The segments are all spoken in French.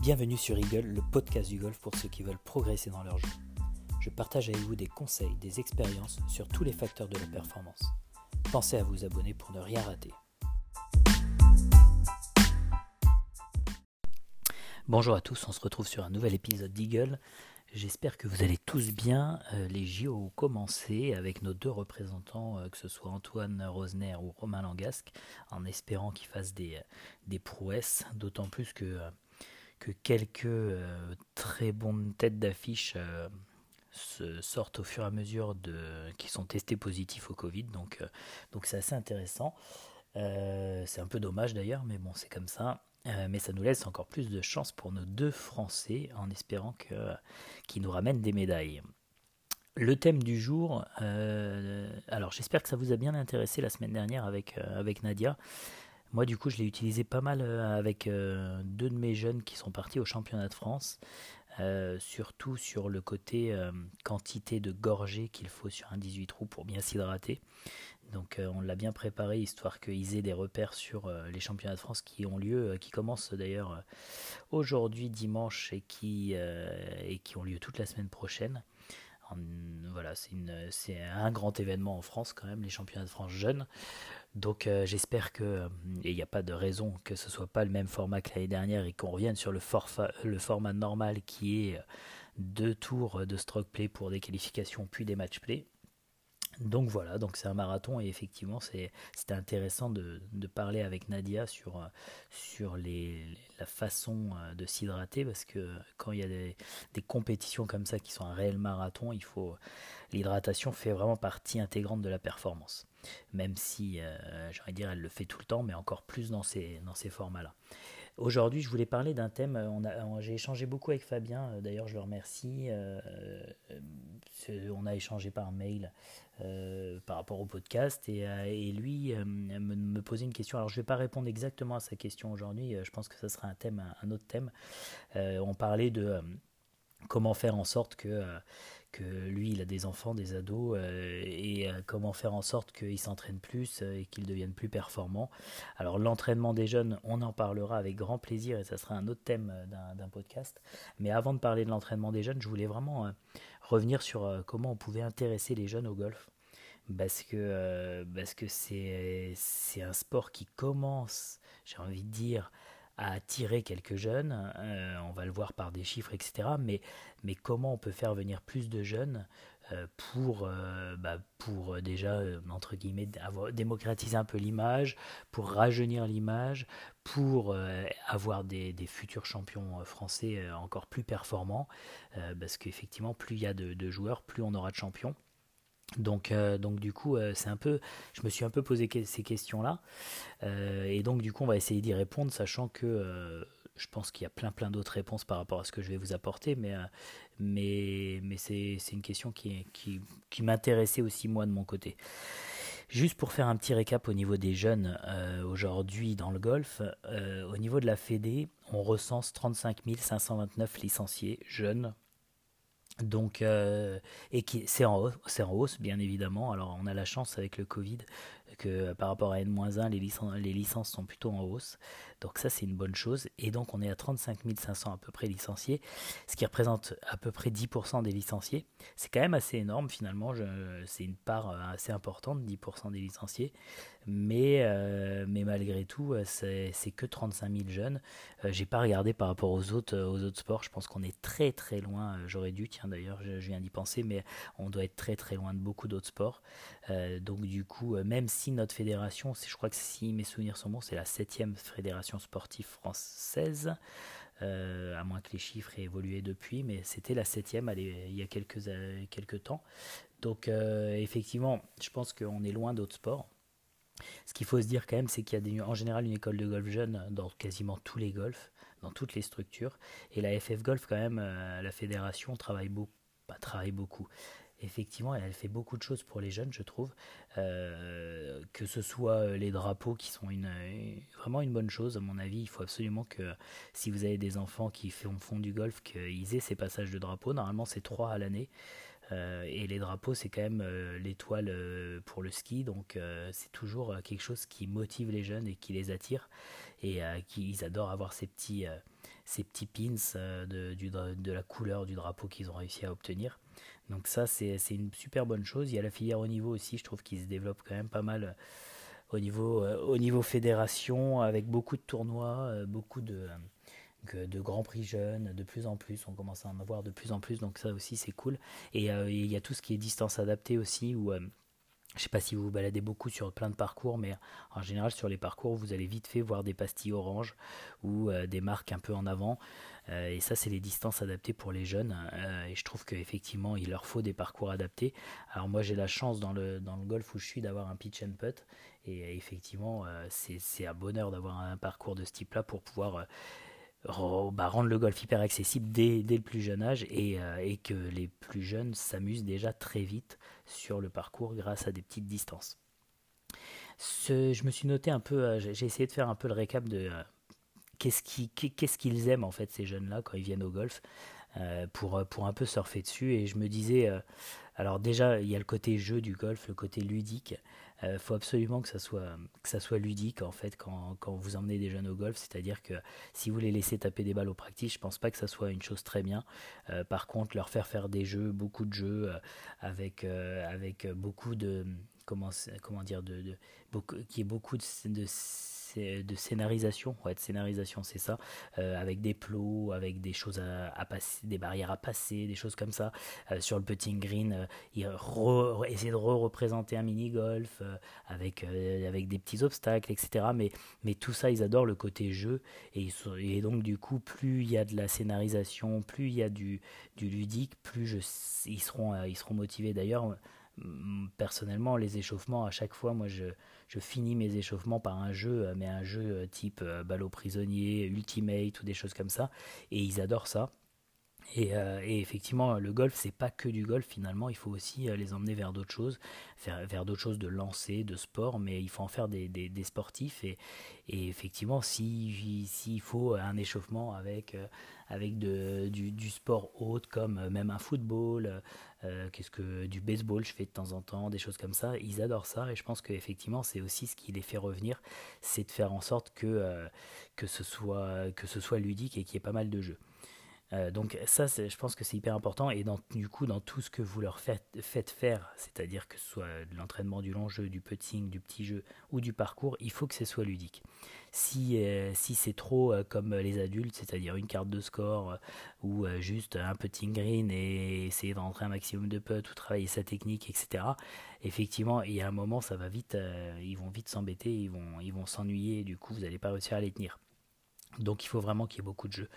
Bienvenue sur Eagle, le podcast du golf pour ceux qui veulent progresser dans leur jeu. Je partage avec vous des conseils, des expériences sur tous les facteurs de la performance. Pensez à vous abonner pour ne rien rater. Bonjour à tous, on se retrouve sur un nouvel épisode d'Eagle. J'espère que vous allez tous bien. Euh, les JO ont commencé avec nos deux représentants, euh, que ce soit Antoine Rosner ou Romain Langasque, en espérant qu'ils fassent des, euh, des prouesses, d'autant plus que que quelques euh, très bonnes têtes d'affiche euh, sortent au fur et à mesure de qui sont testés positifs au Covid. Donc euh, donc c'est assez intéressant. c'est un peu dommage d'ailleurs, mais bon c'est comme ça. mais ça nous laisse encore plus de chance pour nos deux Français en espérant qu'ils nous ramènent des médailles. Le thème du jour, alors j'espère que ça vous a bien intéressé la semaine dernière avec, avec Nadia. Moi, du coup, je l'ai utilisé pas mal euh, avec euh, deux de mes jeunes qui sont partis au championnat de France, euh, surtout sur le côté quantité de gorgées qu'il faut sur un 18 trous pour bien s'hydrater. Donc, on l'a bien préparé histoire qu'ils aient des repères sur les championnats de France qui ont lieu, qui commencent d'ailleurs aujourd'hui, dimanche, et qui, et qui ont lieu toute la semaine prochaine. voilà, c'est un grand événement en France quand même, les championnats de France jeunes. Donc euh, j'espère que, euh, et il n'y a pas de raison que ce soit pas le même format que l'année dernière et qu'on revienne sur le, le, format normal qui est euh, deux tours de stroke play pour des qualifications puis des match play. Donc voilà, donc c'est un marathon et effectivement c'était intéressant de, parler avec Nadia sur, sur les, la façon de s'hydrater parce que quand il y a des, des, compétitions comme ça qui sont un réel marathon, l'hydratation fait vraiment partie intégrante de la performance même si, euh, dire, elle le fait tout le temps, mais encore plus dans ces, dans ces formats-là. Aujourd'hui, je voulais parler d'un thème, on j'ai échangé beaucoup avec Fabien, euh, d'ailleurs je le remercie, euh, on a échangé par mail par rapport au podcast, et, lui me, me, posait une question, alors je ne vais pas répondre exactement à sa question aujourd'hui, je pense que ce sera un thème, un autre thème. on parlait de comment faire en sorte que que lui, il a des enfants, des ados, euh, et euh, comment faire en sorte qu'ils s'entraînent plus euh, et qu'ils deviennent plus performants. Alors l'entraînement des jeunes, on en parlera avec grand plaisir, et ça sera un autre thème d'un podcast. Mais avant de parler de l'entraînement des jeunes, je voulais vraiment revenir sur comment on pouvait intéresser les jeunes au golf. Parce que parce que c'est un sport qui commence, j'ai envie de dire, à attirer quelques jeunes. Euh, on va le voir par des chiffres, etc. Mais, mais comment on peut faire venir plus de jeunes euh, pour, euh, bah, pour déjà, entre guillemets, démocratiser un peu l'image, pour rajeunir l'image, pour avoir des, futurs champions français encore plus performants. parce qu'effectivement, plus il y a de joueurs, plus on aura de champions. Donc, euh, donc du coup, euh, c'est un peu, je me suis un peu posé ces questions-là, euh, et donc du coup, on va essayer d'y répondre, sachant que je pense qu'il y a plein plein d'autres réponses par rapport à ce que je vais vous apporter, mais mais mais c'est une question qui qui, qui m'intéressait aussi moi de mon côté. Juste pour faire un petit récap au niveau des jeunes aujourd'hui dans le golf, au niveau de la Fédé, on recense 35 529 licenciés jeunes donc, euh, et qui c'est en, hausse, en hausse, bien évidemment. Alors, on a la chance avec le Covid que par rapport à N-1, les licences, les licences sont plutôt en hausse. Donc ça, c'est une bonne chose. Et donc, on est à 35 500 à peu près licenciés, ce qui représente à peu près 10% des licenciés. C'est quand même assez énorme finalement. c'est une part euh, assez importante, 10% des licenciés. Mais, euh, mais malgré tout, euh, c'est, que 35 000 jeunes. j'ai pas regardé par rapport aux autres, aux autres sports. Je pense qu'on est très très loin. J'aurais dû, tiens d'ailleurs, je, viens d'y penser, mais on doit être très très loin de beaucoup d'autres sports. donc du coup, même si notre fédération, je crois que si mes souvenirs sont bons, c'est la septième fédération sportive française, euh, à moins que les chiffres aient évolué depuis, mais c'était la septième il y a quelques, euh, temps. Donc euh, effectivement, je pense qu'on est loin d'autres sports. Ce qu'il faut se dire quand même, c'est qu'il y a en général une école de golf jeune dans quasiment tous les golfs, dans toutes les structures. Et la FF Golf, quand même, la fédération travaille beaucoup. Travaille beaucoup effectivement, elle, fait beaucoup de choses pour les jeunes, je trouve. Euh, que ce soit euh, les drapeaux qui sont une, vraiment une bonne chose, à mon avis. Il faut absolument que si vous avez des enfants qui font, fond du golf, qu'ils aient ces passages de drapeaux. Normalement, c'est trois à l'année. Euh, et les drapeaux, c'est quand même l'étoile pour le ski, donc c'est toujours quelque chose qui motive les jeunes et qui les attire et qu'ils adorent avoir ces petits, ces petits pins de, de la couleur du drapeau qu'ils ont réussi à obtenir. Donc ça, c'est une super bonne chose. Il y a la filière au niveau aussi, je trouve qu'il se développe quand même pas mal au niveau, au niveau fédération, avec beaucoup de tournois, beaucoup de de grands prix jeunes, de plus en plus, on commence à en avoir de plus en plus, donc ça aussi c'est cool. Et euh, il y a tout ce qui est distance adaptée aussi, où euh, je sais pas si vous vous baladez beaucoup sur plein de parcours, mais en général sur les parcours, vous allez vite fait voir des pastilles orange ou euh, des marques un peu en avant. et ça, c'est les distances adaptées pour les jeunes. et je trouve qu'effectivement, il leur faut des parcours adaptés. Alors moi, j'ai la chance dans le, dans le golf où je suis d'avoir un pitch and putt. Et effectivement, c'est un bonheur d'avoir un parcours de ce type-là pour pouvoir bah, rendre le golf hyper accessible dès, dès le plus jeune âge et, euh, et que les plus jeunes s'amusent déjà très vite sur le parcours grâce à des petites distances. Ce, je me suis noté un peu, euh, j'ai essayé de faire un peu le récap de euh, qu'est-ce qu'ils aiment en fait ces jeunes-là quand ils viennent au golf pour, pour un peu surfer dessus et je me disais, alors déjà il y a le côté jeu du golf, le côté ludique, il euh, faut absolument que ça soit que ça soit ludique en fait quand, quand vous emmenez des jeunes au golf, c'est-à-dire que si vous les laissez taper des balles au practice, je pense pas que ça soit une chose très bien. Euh, par contre, leur faire faire des jeux, beaucoup de jeux euh, avec avec beaucoup de comment dire de, de qui est beaucoup de de scénarisation, scénarisation, c'est ça, euh, avec des plots, avec des choses à, passer, des barrières à passer, des choses comme ça. Euh, sur le putting green, euh, essayer de re-représenter un mini-golf avec, avec des petits obstacles, etc. Mais, mais tout ça, ils adorent le côté jeu. Et, donc, du coup, plus il y a de la scénarisation, plus il y a du, du ludique, plus ils, seront, ils seront motivés. D'ailleurs, personnellement, les échauffements, à chaque fois, moi, je, je finis mes échauffements par un jeu, euh, mais un jeu euh, type euh, ballot prisonnier, ultimate ou des choses comme ça. Et ils adorent ça. Et, effectivement, le golf, c'est pas que du golf finalement, il faut aussi les emmener vers d'autres choses, vers d'autres choses de lancer, de sport, mais il faut en faire des, sportifs. Et, effectivement, s'il si, faut un échauffement avec, avec de, du, sport haute, comme même un football, euh, qu'est-ce que du baseball je fais de temps en temps, des choses comme ça. Ils adorent ça et je pense qu'effectivement c'est aussi ce qui les fait revenir, c'est de faire en sorte que, euh, que, ce soit, que ce soit ludique et qu'il y ait pas mal de jeux. Euh, donc ça, je pense que c'est hyper important et dans, du coup dans tout ce que vous leur faites, faites faire, c'est-à-dire que ce soit de l'entraînement du long jeu, du putting, du petit jeu ou du parcours, il faut que ce soit ludique. Si, euh, si c'est trop euh, comme les adultes, c'est-à-dire une carte de score ou juste un putting green et essayer de rentrer un maximum de putts ou travailler sa technique, etc. Effectivement, il y a un moment, ça va vite, ils vont vite s'embêter, ils vont ils vont s'ennuyer, du coup vous n'allez pas réussir à les tenir. Donc il faut vraiment qu'il y ait beaucoup de jeux.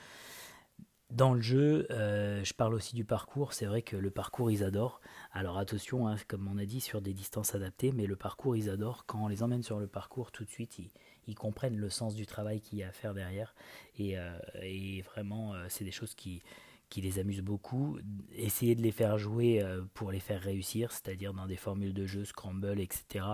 Dans le jeu, euh, je parle aussi du parcours. C'est vrai que le parcours, ils adorent. Alors attention, hein, comme on a dit, sur des distances adaptées, mais le parcours, ils adorent. Quand on les emmène sur le parcours, tout de suite, ils, comprennent le sens du travail qu'il y a à faire derrière. Et, euh, vraiment, euh, c'est des choses qui, qui les amuse beaucoup, essayer de les faire jouer euh, pour les faire réussir, c'est-à-dire dans des formules de jeu, scramble, etc.,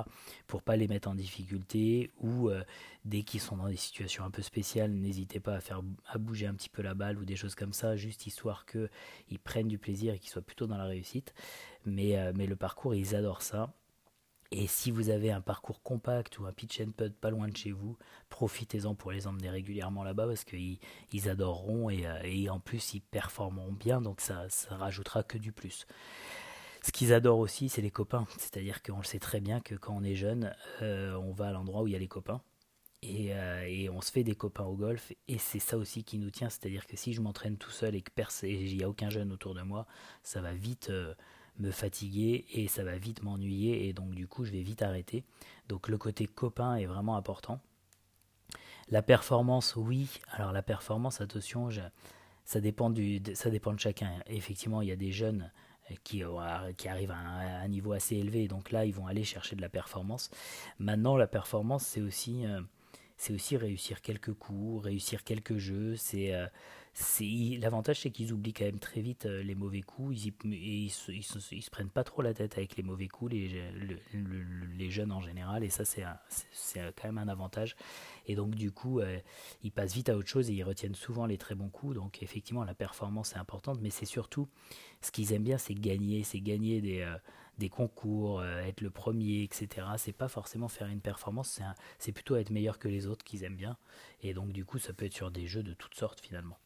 pour pas les mettre en difficulté, ou euh, dès qu'ils sont dans des situations un peu spéciales, n'hésitez pas à faire à bouger un petit peu la balle ou des choses comme ça, juste histoire qu'ils prennent du plaisir et qu'ils soient plutôt dans la réussite. Mais, euh, mais le parcours, ils adorent ça. Et si vous avez un parcours compact ou un pitch and putt pas loin de chez vous, profitez-en pour les emmener régulièrement là-bas parce qu'ils ils adoreront et, euh, et, en plus ils performeront bien, donc ça, ça rajoutera que du plus. Ce qu'ils adorent aussi, c'est les copains. C'est-à-dire qu'on le sait très bien que quand on est jeune, euh, on va à l'endroit où il y a les copains. Et, euh, et, on se fait des copains au golf et c'est ça aussi qui nous tient c'est à dire que si je m'entraîne tout seul et que il n'y a aucun jeune autour de moi ça va vite me fatiguer et ça va vite m'ennuyer et donc du coup je vais vite arrêter. Donc le côté copain est vraiment important. La performance, oui. Alors la performance, attention, ça, dépend du, ça dépend de chacun. Effectivement, il y a des jeunes euh, qui, qui arrivent à un, niveau assez élevé, donc là ils vont aller chercher de la performance. Maintenant, la performance, c'est aussi, euh, c'est aussi réussir quelques coups, réussir quelques jeux, c'est euh, L'avantage, c'est qu'ils oublient quand même très vite euh, les mauvais coups. Ils, ils, se, prennent pas trop la tête avec les mauvais coups, les, les jeunes en général. Et ça, c'est quand même un avantage. Et donc, du coup, euh, ils passent vite à autre chose et ils retiennent souvent les très bons coups. Donc, effectivement, la performance est importante. Mais c'est surtout, ce qu'ils aiment bien, c'est gagner. C'est gagner des, des concours, être le premier, etc. C'est pas forcément faire une performance. C'est plutôt être meilleur que les autres qu'ils aiment bien. Et donc, du coup, ça peut être sur des jeux de toutes sortes finalement.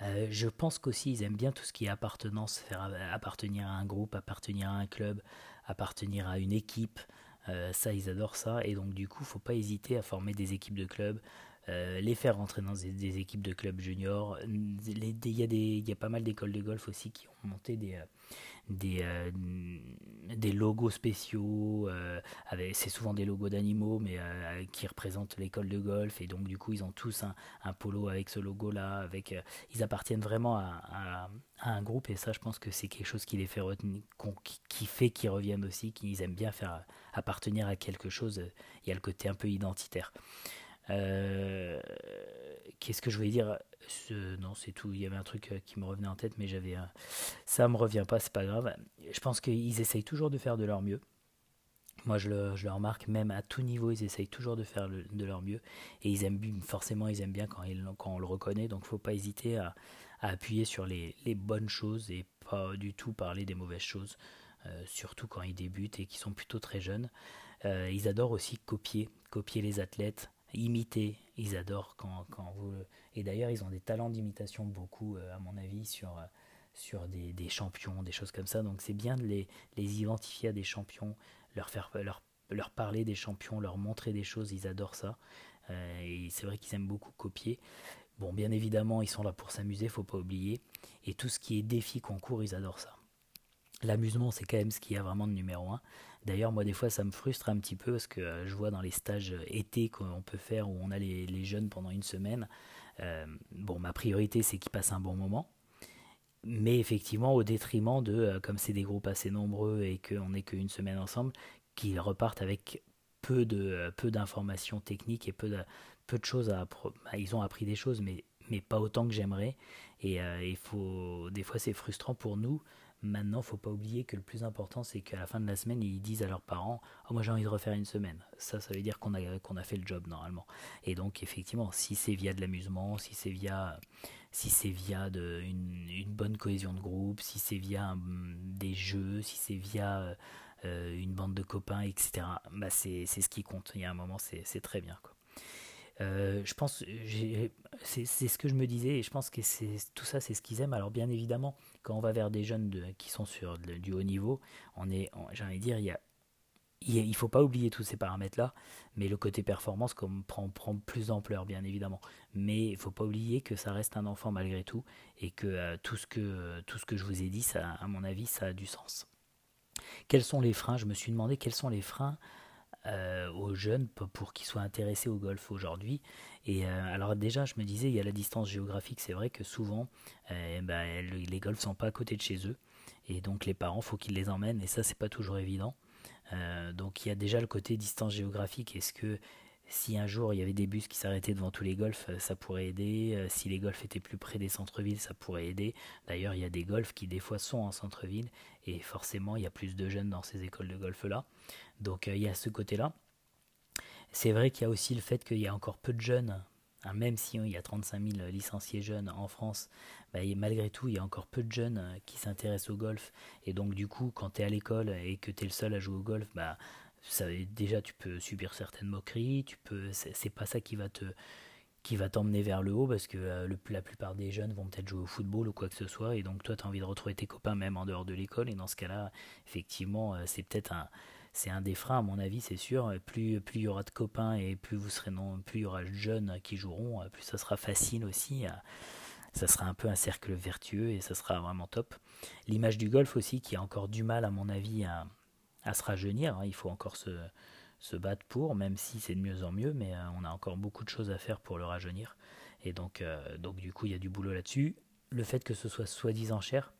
je pense qu'aussi ils aiment bien tout ce qui est appartenance, faire appartenir à un groupe, appartenir à un club, appartenir à une équipe. ça, ils adorent ça. Et donc, du coup, faut pas hésiter à former des équipes de clubs, les faire rentrer dans des, équipes de clubs juniors. Il y, y, a pas mal d'écoles de golf aussi qui ont monté des, des, euh, des logos spéciaux. Euh, c'est souvent des logos d'animaux, mais euh, qui représentent l'école de golf. Et donc, du coup, ils ont tous un, polo avec ce logo-là. Ils appartiennent vraiment à, à, un groupe. Et ça, je pense que c'est quelque chose qui les fait retenir, qui fait qu'ils reviennent aussi, qu'ils aiment bien faire appartenir à quelque chose. Il y a le côté un peu identitaire. Euh, qu'est-ce que je voulais dire? Non, c'est tout. Il y avait un truc euh, qui me revenait en tête, mais j'avais. Ça me revient pas, c'est pas grave. Je pense qu'ils essayent toujours de faire de leur mieux. Moi, je le, remarque, même à tout niveau, ils essayent toujours de faire de leur mieux. Et ils aiment forcément, ils aiment bien quand, ils, quand on le reconnaît. Donc, faut pas hésiter à, appuyer sur les, les, bonnes choses et pas du tout parler des mauvaises choses. Euh, surtout quand ils débutent et qu'ils sont plutôt très jeunes. ils adorent aussi copier, copier les athlètes, imiter. Ils adorent quand, quand vous. Et d'ailleurs, ils ont des talents d'imitation beaucoup, euh, à mon avis, sur, euh, des, champions, des choses comme ça. Donc c'est bien de les, identifier à des champions, leur, faire, leur, leur parler des champions, leur montrer des choses. Ils adorent ça. Euh, et c'est vrai qu'ils aiment beaucoup copier. Bon, bien évidemment, ils sont là pour s'amuser, faut pas oublier. Et tout ce qui est défi, concours, ils adorent ça. L'amusement, c'est quand même ce qui y a vraiment de numéro un. D'ailleurs, moi, des fois, ça me frustre un petit peu parce que euh, je vois dans les stages euh, été qu'on peut faire où on a les, jeunes pendant une semaine. Euh, bon, ma priorité, c'est qu'ils passent un bon moment. Mais effectivement, au détriment de, comme c'est des groupes assez nombreux et qu'on n'est qu'une semaine ensemble, qu'ils repartent avec peu de peu d'informations techniques et peu de, peu de choses à bah, ils ont appris des choses mais mais pas autant que j'aimerais et il faut des fois c'est frustrant pour nous Maintenant, faut pas oublier que le plus important, c'est qu'à la fin de la semaine, ils disent à leurs parents oh, Moi, j'ai envie de refaire une semaine. Ça, ça veut dire qu'on a, qu'on a fait le job normalement. Et donc, effectivement, si c'est via de l'amusement, si c'est via, si c'est via de, une, bonne cohésion de groupe, si c'est via des jeux, si c'est via euh, une bande de copains, etc., bah c'est, ce qui compte. Il y a un moment, c'est, très bien. Quoi. Euh, je pense, c'est ce que je me disais, et je pense que tout ça, c'est ce qu'ils aiment. Alors bien évidemment, quand on va vers des jeunes qui sont sur du haut niveau, on est, j'ai envie de dire, il y a, il faut pas oublier tous ces paramètres-là, mais le côté performance comme, prend, prend plus d'ampleur, bien évidemment. Mais il faut pas oublier que ça reste un enfant malgré tout, et que euh, tout ce que tout ce que je vous ai dit, à mon avis, ça a du sens. Quels sont les freins? Je me suis demandé quels sont les freins euh, aux jeunes pour, qu'ils soient intéressés au golf aujourd'hui. Et euh, alors déjà, je me disais, il y a la distance géographique. C'est vrai que souvent, euh, ben, les golfs sont pas à côté de chez eux, et donc les parents, faut qu'ils les emmènent, et ça, c'est pas toujours évident. donc il y a déjà le côté distance géographique. Est-ce que si un jour il y avait des bus qui s'arrêtaient devant tous les golfs, ça pourrait aider? Si les golfs étaient plus près des centres-villes, ça pourrait aider. D'ailleurs, il y a des golfs qui des fois sont en centre-ville et forcément il y a plus de jeunes dans ces écoles de golf là. Donc euh, il y a ce côté-là. C'est vrai qu'il y a aussi le fait qu'il y a encore peu de jeunes, hein, même si il y a 35 000 licenciés jeunes en France, bah, malgré tout, il y a encore peu de jeunes euh, qui s'intéressent au golf. Et donc du coup, quand tu es à l'école et que tu es le seul à jouer au golf, bah, déjà tu peux subir certaines moqueries, tu peux, c'est pas ça qui va te qui va t'emmener vers le haut parce que euh, la plupart des jeunes vont peut-être jouer au football ou quoi que ce soit et donc toi tu as envie de retrouver tes copains même en dehors de l'école et dans ce cas-là effectivement c'est peut-être un c'est un des freins à mon avis, c'est sûr. Plus plus il y aura de copains et plus vous serez non, plus il y aura de jeunes qui joueront, plus ça sera facile aussi. Ça sera un peu un cercle vertueux et ça sera vraiment top. L'image du golf aussi qui a encore du mal à mon avis à, se rajeunir. Hein. Il faut encore se, se battre pour, même si c'est de mieux en mieux, mais euh, on a encore beaucoup de choses à faire pour le rajeunir. Et donc, euh, donc du coup, il y a du boulot là-dessus. Le fait que ce soit soi-disant cher,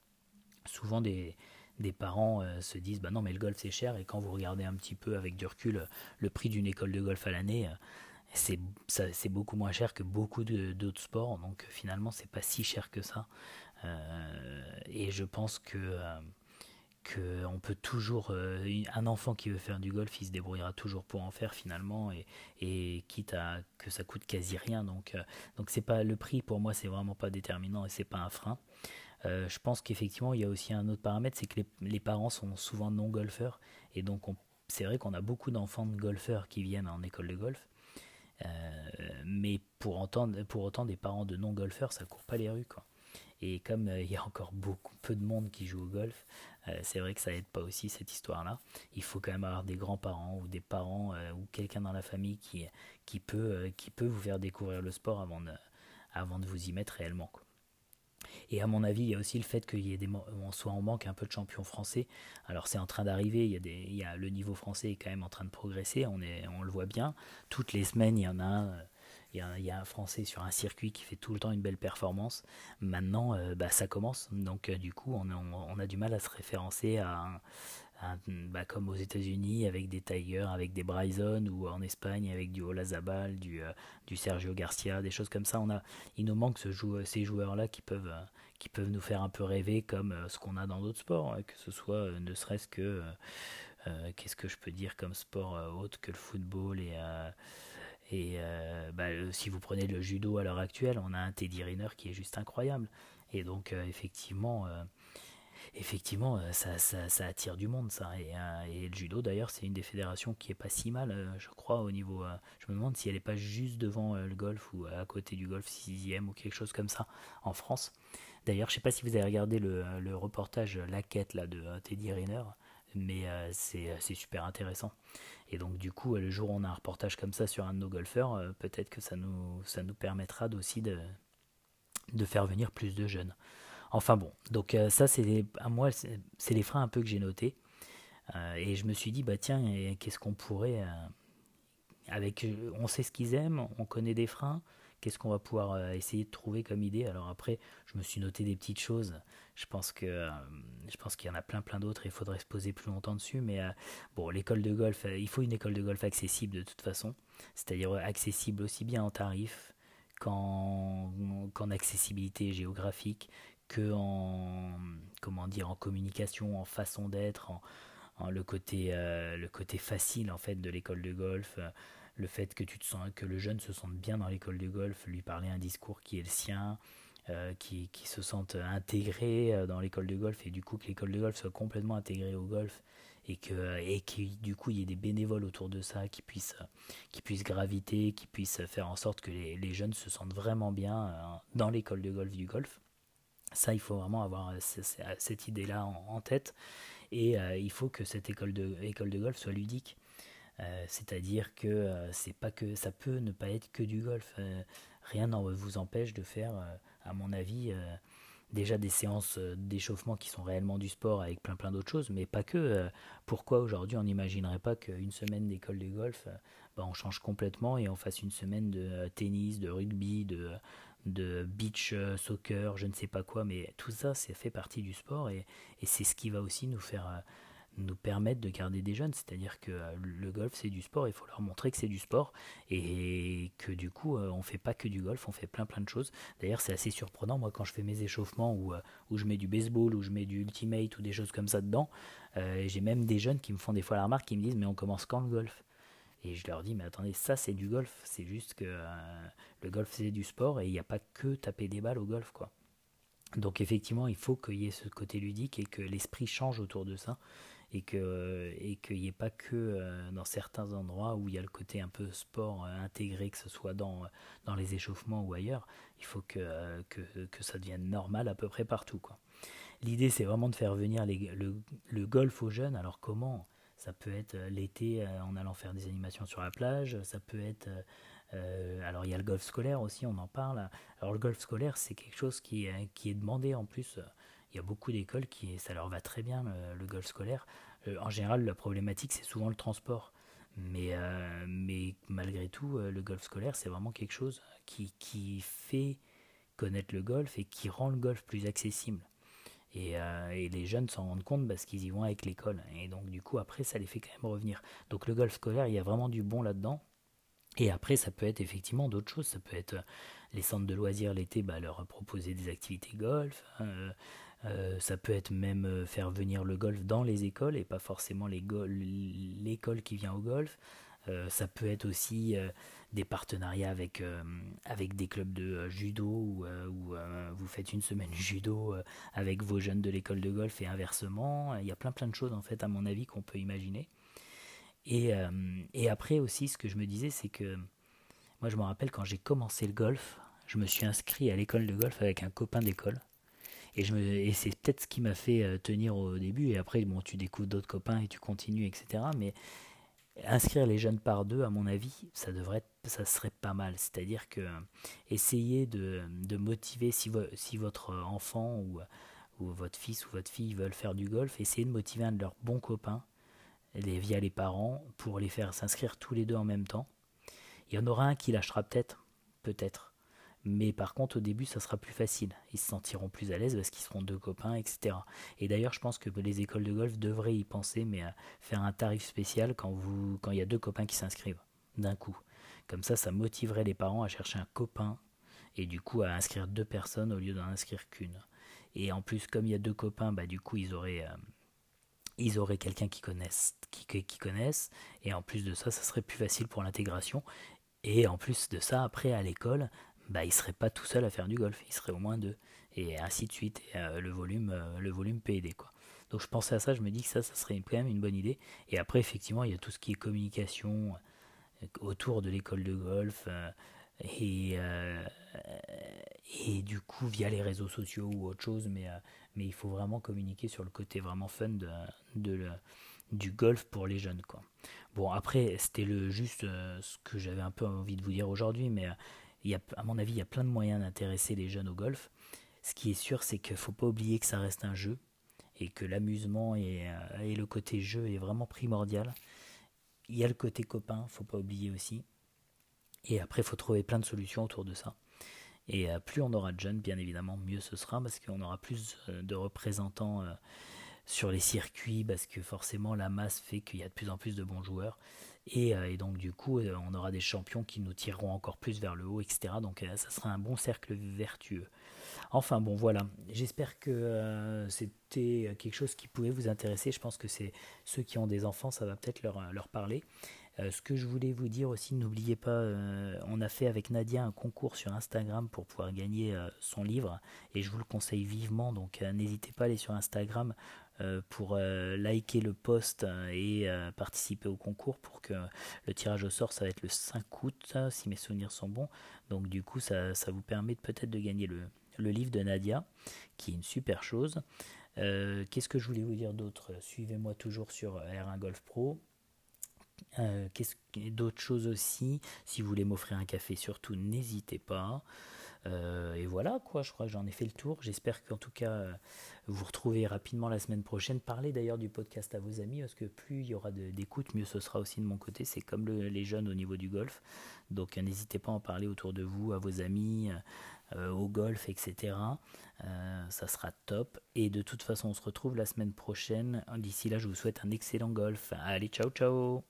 souvent des, des parents euh, se disent bah non mais le golf c'est cher et quand vous regardez un petit peu avec du recul euh, le prix d'une école de golf à l'année euh, c'est beaucoup moins cher que beaucoup d'autres sports donc finalement c'est pas si cher que ça. Et je pense que on peut toujours un enfant qui veut faire du golf il se débrouillera toujours pour en faire finalement et, et quitte à que ça coûte quasi rien donc donc c'est pas le prix pour moi c'est vraiment pas déterminant et c'est pas un frein euh, je pense qu'effectivement, il y a aussi un autre paramètre, c'est que les, parents sont souvent non golfeurs. Et donc, c'est vrai qu'on a beaucoup d'enfants de golfeurs qui viennent en école de golf. mais pour, autant, des parents de non-golfeurs, ça court pas les rues. Quoi. Et comme il y a encore beaucoup peu de monde qui joue au golf, c'est vrai que ça aide pas aussi cette histoire-là. Il faut quand même avoir des grands-parents ou des parents ou quelqu'un dans la famille qui, peut, vous faire découvrir le sport avant de, vous y mettre réellement. Et à mon avis, il y a aussi le fait qu'il y ait des, on soit en manque un peu de champions français. Alors c'est en train d'arriver, il y a le niveau français est quand même en train de progresser, on, le voit bien. Toutes les semaines, il y en a un, il y a, un Français sur un circuit qui fait tout le temps une belle performance. Maintenant, euh, bah, ça commence, donc euh, du coup, on, on, on, a du mal à se référencer à un, bah, comme aux États-Unis avec des Tiger, avec des Bryson, ou en Espagne avec du Olazabal, du, euh, Sergio Garcia, des choses comme ça. On a, il nous manque ce ces joueurs-là qui peuvent, euh, qui peuvent nous faire un peu rêver comme euh, ce qu'on a dans d'autres sports, hein, que ce soit ne serait-ce que, qu'est-ce que je peux dire comme sport autre que le football et. Et bah, si vous prenez le judo à l'heure actuelle, on a un Teddy Riner qui est juste incroyable. Et donc, effectivement, effectivement, euh, ça, ça, attire du monde, ça. Euh, et, le judo, d'ailleurs, c'est une des fédérations qui est pas si mal, euh, je crois, au niveau. je me demande si elle n'est pas juste devant le golf ou à côté du golf 6 ou quelque chose comme ça en France. D'ailleurs, je sais pas si vous avez regardé le, reportage La Quête là, de Teddy Riner, mais c'est super intéressant. Et donc, du coup, le jour où on a un reportage comme ça sur un de nos golfeurs, peut-être que ça nous, ça nous permettra aussi de, de faire venir plus de jeunes. Enfin bon, donc euh, ça, c'est à moi, c'est les freins un peu que j'ai notés. Euh, et je me suis dit, bah tiens, qu'est-ce qu'on pourrait. Euh, avec, on sait ce qu'ils aiment, on connaît des freins, qu'est-ce qu'on va pouvoir essayer de trouver comme idée Alors après, je me suis noté des petites choses. Je pense que je pense qu'il y en a plein plein d'autres. Il faudrait se poser plus longtemps dessus. Mais bon, l'école de golf, il faut une école de golf accessible de toute façon, c'est-à-dire accessible aussi bien en tarif qu'en accessibilité géographique, que en comment dire en communication, en façon d'être, en, le côté euh, le côté facile en fait de l'école de golf, euh, le fait que tu te sens que le jeune se sente bien dans l'école de golf, lui parler un discours qui est le sien, euh, qui, qui, se sente intégré dans l'école de golf et du coup que l'école de golf soit complètement intégrée au golf et que et qui du coup il y ait des bénévoles autour de ça qui puissent qui puissent graviter, qui puissent faire en sorte que les, les jeunes se sentent vraiment bien dans l'école de golf du golf. Ça, il faut vraiment avoir euh, euh, cette idée-là en, tête. Et euh, il faut que cette école de, golf soit ludique. C'est-à-dire que c'est pas que ça peut ne pas être que du golf. rien ne vous empêche de faire, à mon avis, déjà des séances d'échauffement qui sont réellement du sport avec plein plein d'autres choses, mais pas que. pourquoi aujourd'hui on n'imaginerait pas qu'une semaine d'école de golf, bah, on change complètement et on fasse une semaine de tennis, de rugby, de, de beach euh, soccer, je ne sais pas quoi, mais tout ça, c'est fait partie du sport et, c'est ce qui va aussi nous faire euh, nous permettre de garder des jeunes, c'est-à-dire que euh, le golf c'est du sport, il faut leur montrer que c'est du sport et que du coup on fait pas que du golf, on fait plein plein de choses. D'ailleurs c'est assez surprenant moi quand je fais mes échauffements où, où je mets du baseball, où je mets du ultimate ou des choses comme ça dedans, j'ai même des jeunes qui me font des fois la remarque, qui me disent mais on commence quand le golf? Et je leur dis, mais attendez, ça c'est du golf, c'est juste que euh, le golf c'est du sport et il n'y a pas que taper des balles au golf, quoi. Donc effectivement, il faut qu'il y ait ce côté ludique et que l'esprit change autour de ça et que et qu'il n'y ait pas que euh, dans certains endroits où il y a le côté un peu sport euh, intégré, que ce soit dans, dans les échauffements ou ailleurs, il faut que, que, que ça devienne normal à peu près partout, quoi. L'idée c'est vraiment de faire venir le, le golf aux jeunes. Alors comment ça peut être euh, l'été euh, en allant faire des animations sur la plage. Ça peut être. Euh, alors il y a le golf scolaire aussi, on en parle. Alors le golf scolaire, c'est quelque chose qui est, demandé en plus. Il y a beaucoup d'écoles qui ça leur va très bien le, golf scolaire. en général, la problématique c'est souvent le transport. Mais, mais malgré tout, le golf scolaire, c'est vraiment quelque chose qui, qui fait connaître le golf et qui rend le golf plus accessible. Euh, et, les jeunes s'en rendent compte parce qu'ils y vont avec l'école. Et donc du coup après ça les fait quand même revenir. Donc le golf scolaire, il y a vraiment du bon là-dedans. Et après ça peut être effectivement d'autres choses. Ça peut être les centres de loisirs l'été, bah, leur proposer des activités golf. Hein, euh, ça peut être même faire venir le golf dans les écoles et pas forcément l'école qui vient au golf. Euh, ça peut être aussi des partenariats avec, euh, avec des clubs de euh, judo où, euh, vous faites une semaine judo avec vos jeunes de l'école de golf et inversement. Il y a plein plein de choses en fait à mon avis qu'on peut imaginer. Et, et après aussi ce que je me disais c'est que Moi, je me rappelle quand j'ai commencé le golf, je me suis inscrit à l'école de golf avec un copain d'école. Et, je me, et c'est peut-être ce qui m'a fait euh, tenir au début. Et après, bon, tu découvres d'autres copains et tu continues, etc. Mais inscrire les jeunes par deux, à mon avis, ça devrait, ça serait pas mal. C'est-à-dire que essayer de, motiver si, votre enfant ou, votre fils ou votre fille veulent faire du golf, essayez de motiver un de leurs bons copains via les parents pour les faire s'inscrire tous les deux en même temps. Il y en aura un qui lâchera peut-être, peut-être. Mais par contre, au début, ça sera plus facile. Ils se sentiront plus à l'aise parce qu'ils seront deux copains, etc. Et d'ailleurs, je pense que les écoles de golf devraient y penser, mais à faire un tarif spécial quand, vous, quand il y a deux copains qui s'inscrivent d'un coup. Comme ça, ça motiverait les parents à chercher un copain et du coup à inscrire deux personnes au lieu d'en inscrire qu'une. Et en plus, comme il y a deux copains, bah, du coup, ils auraient, euh, auraient quelqu'un qui connaissent, qui, qui connaissent. Et en plus de ça, ça serait plus facile pour l'intégration. Et en plus de ça, après à l'école, bah, il serait pas tout seul à faire du golf, il serait au moins deux, et ainsi de suite. Et, euh, le volume, euh, le volume peut aider quoi. Donc je pensais à ça, je me dis que ça, ça serait quand même une bonne idée. Et après, effectivement, il y a tout ce qui est communication euh, autour de l'école de golf et et du coup via les réseaux sociaux ou autre chose, mais mais il faut vraiment communiquer sur le côté vraiment fun de, de du golf pour les jeunes quoi. Bon après c'était le juste ce que j'avais un peu envie de vous dire aujourd'hui, mais il à mon avis, il y a plein de moyens d'intéresser les jeunes au golf. Ce qui est sûr, c'est qu'il ne faut pas oublier que ça reste un jeu et que l'amusement et, euh, et, le côté jeu est vraiment primordial. Il y a le côté copain, faut pas oublier aussi. Et après, il faut trouver plein de solutions autour de ça. Et euh, plus on aura de jeunes, bien évidemment, mieux ce sera parce qu'on aura plus euh, de représentants sur les circuits parce que forcément la masse fait qu'il y a de plus en plus de bons joueurs. Euh, et, donc du coup, euh, on aura des champions qui nous tireront encore plus vers le haut, etc. Donc euh, ça sera un bon cercle vertueux. Enfin bon, voilà. J'espère que c'était quelque chose qui pouvait vous intéresser. Je pense que c'est ceux qui ont des enfants, ça va peut-être leur, leur parler. ce que je voulais vous dire aussi, n'oubliez pas, on a fait avec Nadia un concours sur Instagram pour pouvoir gagner son livre et je vous le conseille vivement. Donc n'hésitez pas à aller sur Instagram. Euh, pour euh, liker le post et euh, participer au concours pour que le tirage au sort ça va être le 5 août si mes souvenirs sont bons. Donc du coup ça, vous permet peut-être de gagner le, livre de Nadia qui est une super chose. Qu'est-ce que je voulais vous dire d'autre? Suivez-moi toujours sur R1 Golf Pro. Qu'est-ce d'autres choses aussi? Si vous voulez m'offrir un café surtout n'hésitez pas euh, et voilà, quoi, je crois que j'en ai fait le tour. J'espère qu'en tout cas, euh, vous retrouvez rapidement la semaine prochaine. Parlez d'ailleurs du podcast à vos amis, parce que plus il y aura d'écoute, mieux ce sera aussi de mon côté. C'est comme les jeunes au niveau du golf. Donc euh, n'hésitez pas à en parler autour de vous, à vos amis, au golf, etc. ça sera top. Et de toute façon, on se retrouve la semaine prochaine. D'ici là, je vous souhaite un excellent golf. Allez, ciao, ciao